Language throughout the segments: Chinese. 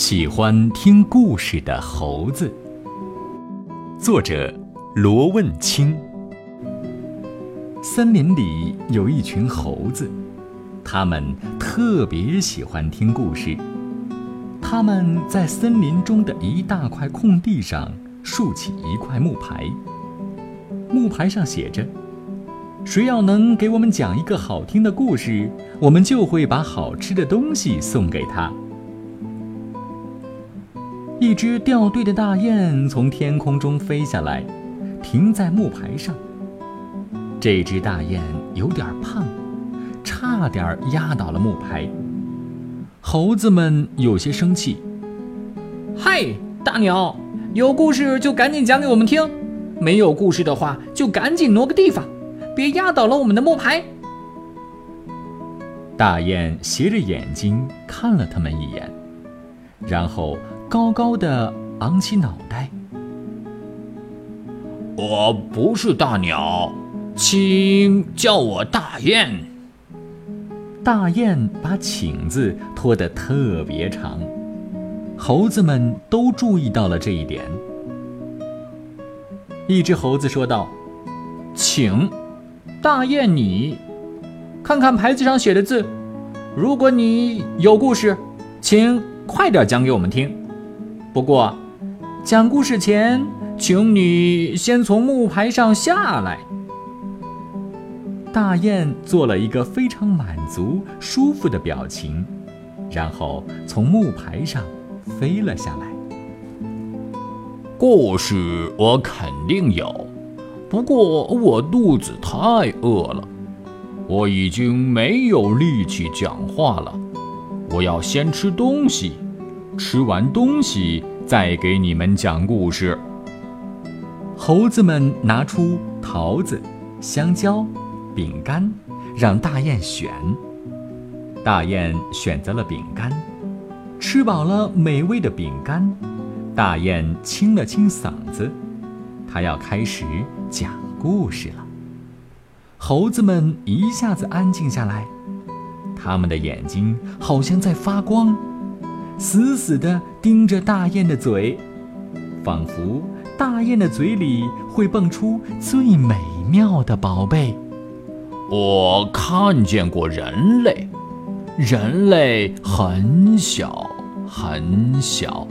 喜欢听故事的猴子，作者罗问清。森林里有一群猴子，他们特别喜欢听故事。他们在森林中的一大块空地上竖起一块木牌，木牌上写着：“谁要能给我们讲一个好听的故事，我们就会把好吃的东西送给他。”一只掉队的大雁从天空中飞下来，停在木牌上。这只大雁有点胖，差点压倒了木牌。猴子们有些生气：“嗨，大鸟，有故事就赶紧讲给我们听，没有故事的话就赶紧挪个地方，别压倒了我们的木牌。”大雁斜着眼睛看了他们一眼，然后。高高的昂起脑袋。我不是大鸟，请叫我大雁。大雁把“请”字拖得特别长，猴子们都注意到了这一点。一只猴子说道：“请，大雁你，看看牌子上写的字。如果你有故事，请快点讲给我们听。”不过，讲故事前，请你先从木牌上下来。大雁做了一个非常满足、舒服的表情，然后从木牌上飞了下来。故事我肯定有，不过我肚子太饿了，我已经没有力气讲话了。我要先吃东西。吃完东西再给你们讲故事。猴子们拿出桃子、香蕉、饼干，让大雁选。大雁选择了饼干，吃饱了美味的饼干，大雁清了清嗓子，它要开始讲故事了。猴子们一下子安静下来，他们的眼睛好像在发光。死死地盯着大雁的嘴，仿佛大雁的嘴里会蹦出最美妙的宝贝。我看见过人类，人类很小很小，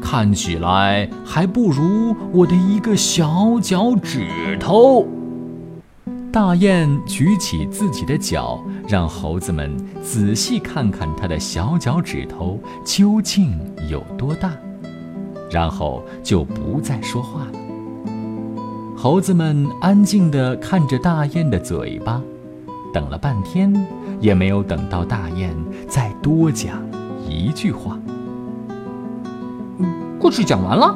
看起来还不如我的一个小脚趾头。大雁举起自己的脚，让猴子们仔细看看它的小脚趾头究竟有多大，然后就不再说话了。猴子们安静地看着大雁的嘴巴，等了半天，也没有等到大雁再多讲一句话。故事讲完了。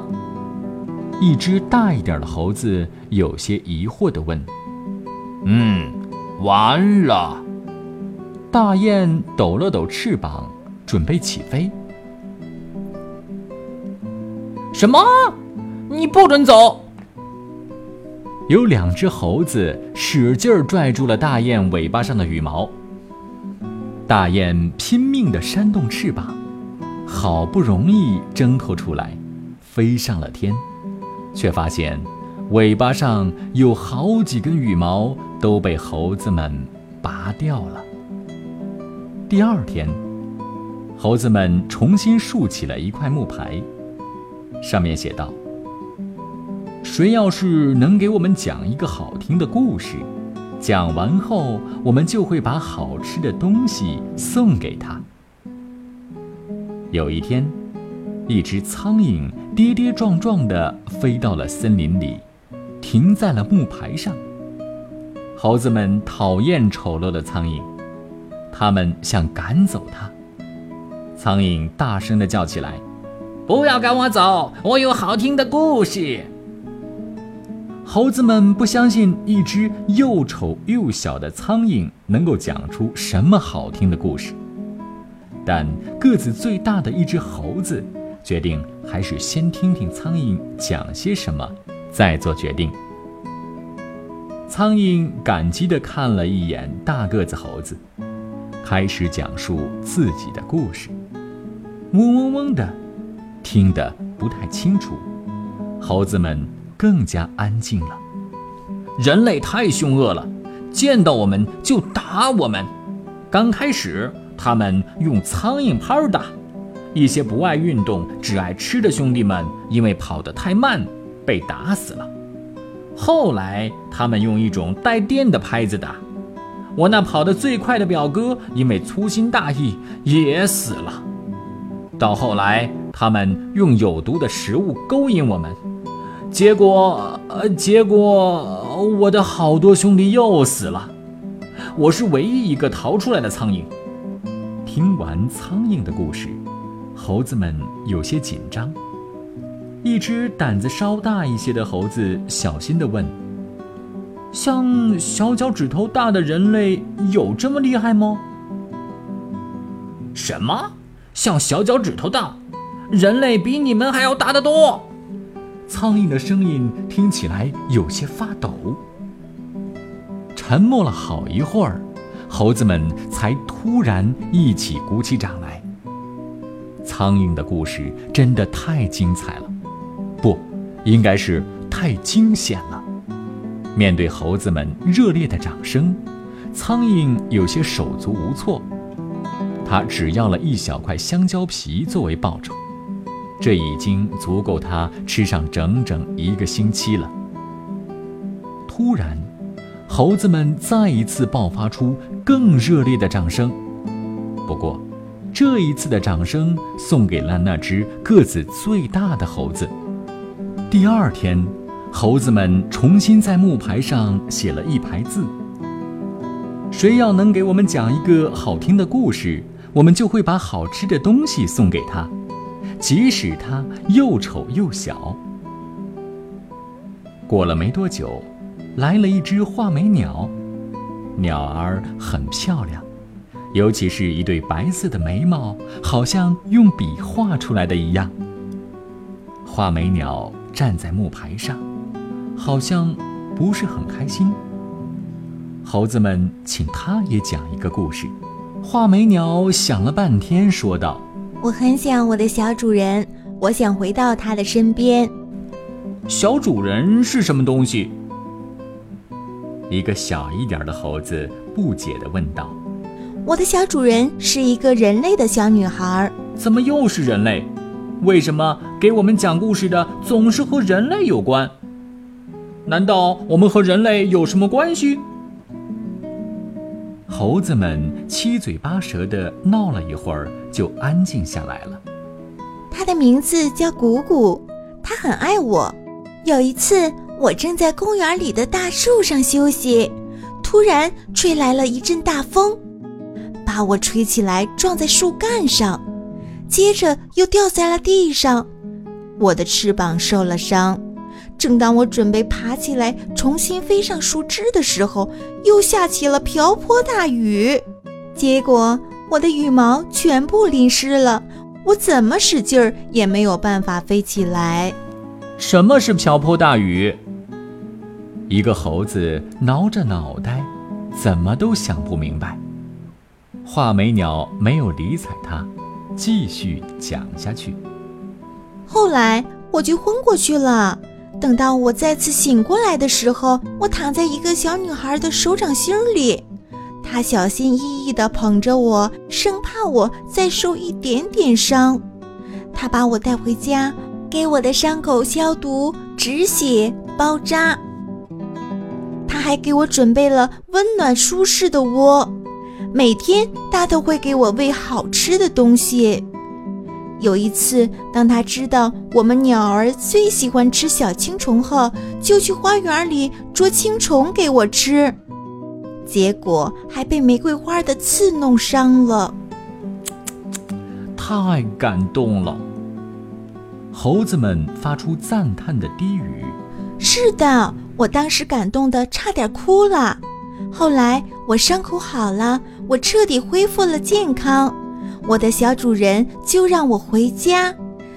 一只大一点的猴子有些疑惑地问。嗯，完了。大雁抖了抖翅膀，准备起飞。什么？你不准走！有两只猴子使劲拽住了大雁尾巴上的羽毛。大雁拼命地扇动翅膀，好不容易挣脱出来，飞上了天，却发现。尾巴上有好几根羽毛都被猴子们拔掉了。第二天，猴子们重新竖起了一块木牌，上面写道：“谁要是能给我们讲一个好听的故事，讲完后我们就会把好吃的东西送给他。”有一天，一只苍蝇跌跌撞撞地飞到了森林里。停在了木牌上。猴子们讨厌丑陋的苍蝇，他们想赶走它。苍蝇大声地叫起来：“不要赶我走，我有好听的故事。”猴子们不相信一只又丑又小的苍蝇能够讲出什么好听的故事，但个子最大的一只猴子决定还是先听听苍蝇讲些什么。再做决定。苍蝇感激地看了一眼大个子猴子，开始讲述自己的故事。嗡嗡嗡的，听得不太清楚。猴子们更加安静了。人类太凶恶了，见到我们就打我们。刚开始，他们用苍蝇拍打，一些不爱运动、只爱吃的兄弟们，因为跑得太慢，被打死了。后来，他们用一种带电的拍子打。我那跑得最快的表哥，因为粗心大意也死了。到后来，他们用有毒的食物勾引我们，结果，呃，结果我的好多兄弟又死了。我是唯一一个逃出来的苍蝇。听完苍蝇的故事，猴子们有些紧张。一只胆子稍大一些的猴子小心地问。像小脚趾头大的人类有这么厉害吗？什么？像小脚趾头大？人类比你们还要大得多！苍蝇的声音听起来有些发抖。沉默了好一会儿，猴子们才突然一起鼓起掌来。苍蝇的故事真的太精彩了，应该是太惊险了。面对猴子们热烈的掌声，苍蝇有些手足无措。它只要了一小块香蕉皮作为报酬，这已经足够它吃上整整一个星期了。突然，猴子们再一次爆发出更热烈的掌声。不过，这一次的掌声送给了那只个子最大的猴子。第二天。猴子们重新在木牌上写了一排字。谁要能给我们讲一个好听的故事，我们就会把好吃的东西送给他，即使他又丑又小。过了没多久，来了一只画眉鸟，鸟儿很漂亮，尤其是一对白色的眉毛，好像用笔画出来的一样。画眉鸟站在木牌上。好像不是很开心。猴子们请他也讲一个故事。画眉鸟想了半天，说道：“我很想我的小主人，我想回到他的身边。”小主人是什么东西？一个小一点的猴子不解地问道：“我的小主人是一个人类的小女孩。”怎么又是人类？为什么给我们讲故事的总是和人类有关？难道我们和人类有什么关系？猴子们七嘴八舌的闹了一会儿，就安静下来了。它的名字叫谷谷，它很爱我。有一次，我正在公园里的大树上休息，突然吹来了一阵大风，把我吹起来撞在树干上，接着又掉在了地上，我的翅膀受了伤。正当我准备爬起来重新飞上树枝的时候，又下起了瓢泼大雨，结果我的羽毛全部淋湿了，我怎么使劲儿也没有办法飞起来。什么是瓢泼大雨？一个猴子挠着脑袋，怎么都想不明白。画眉鸟没有理睬他，继续讲下去。后来我就昏过去了。等到我再次醒过来的时候，我躺在一个小女孩的手掌心里，她小心翼翼地捧着我，生怕我再受一点点伤。她把我带回家，给我的伤口消毒、止血、包扎。她还给我准备了温暖舒适的窝，每天他都会给我喂好吃的东西。有一次，当他知道我们鸟儿最喜欢吃小青虫后，就去花园里捉青虫给我吃，结果还被玫瑰花的刺弄伤了。太感动了！猴子们发出赞叹的低语。是的，我当时感动的差点哭了。后来我伤口好了，我彻底恢复了健康。我的小主人就让我回家，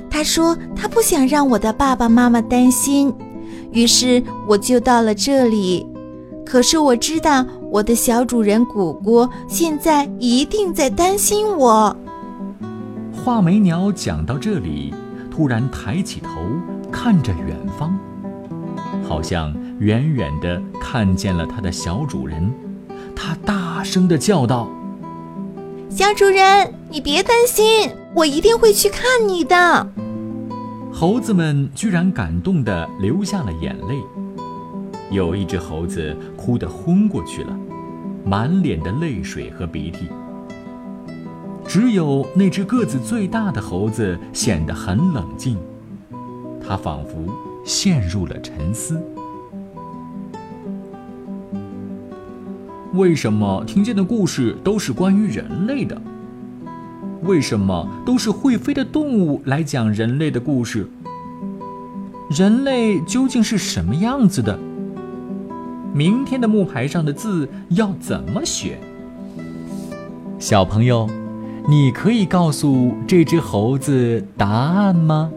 他说他不想让我的爸爸妈妈担心，于是我就到了这里。可是我知道我的小主人谷谷现在一定在担心我。画眉鸟讲到这里，突然抬起头看着远方，好像远远的看见了它的小主人。它大声的叫道：“小主人，你别担心，我一定会去看你的。”猴子们居然感动的流下了眼泪。有一只猴子哭得昏过去了，满脸的泪水和鼻涕。只有那只个子最大的猴子显得很冷静，它仿佛陷入了沉思。为什么听见的故事都是关于人类的？为什么都是会飞的动物来讲人类的故事？人类究竟是什么样子的？明天的木牌上的字要怎么写？小朋友，你可以告诉这只猴子答案吗？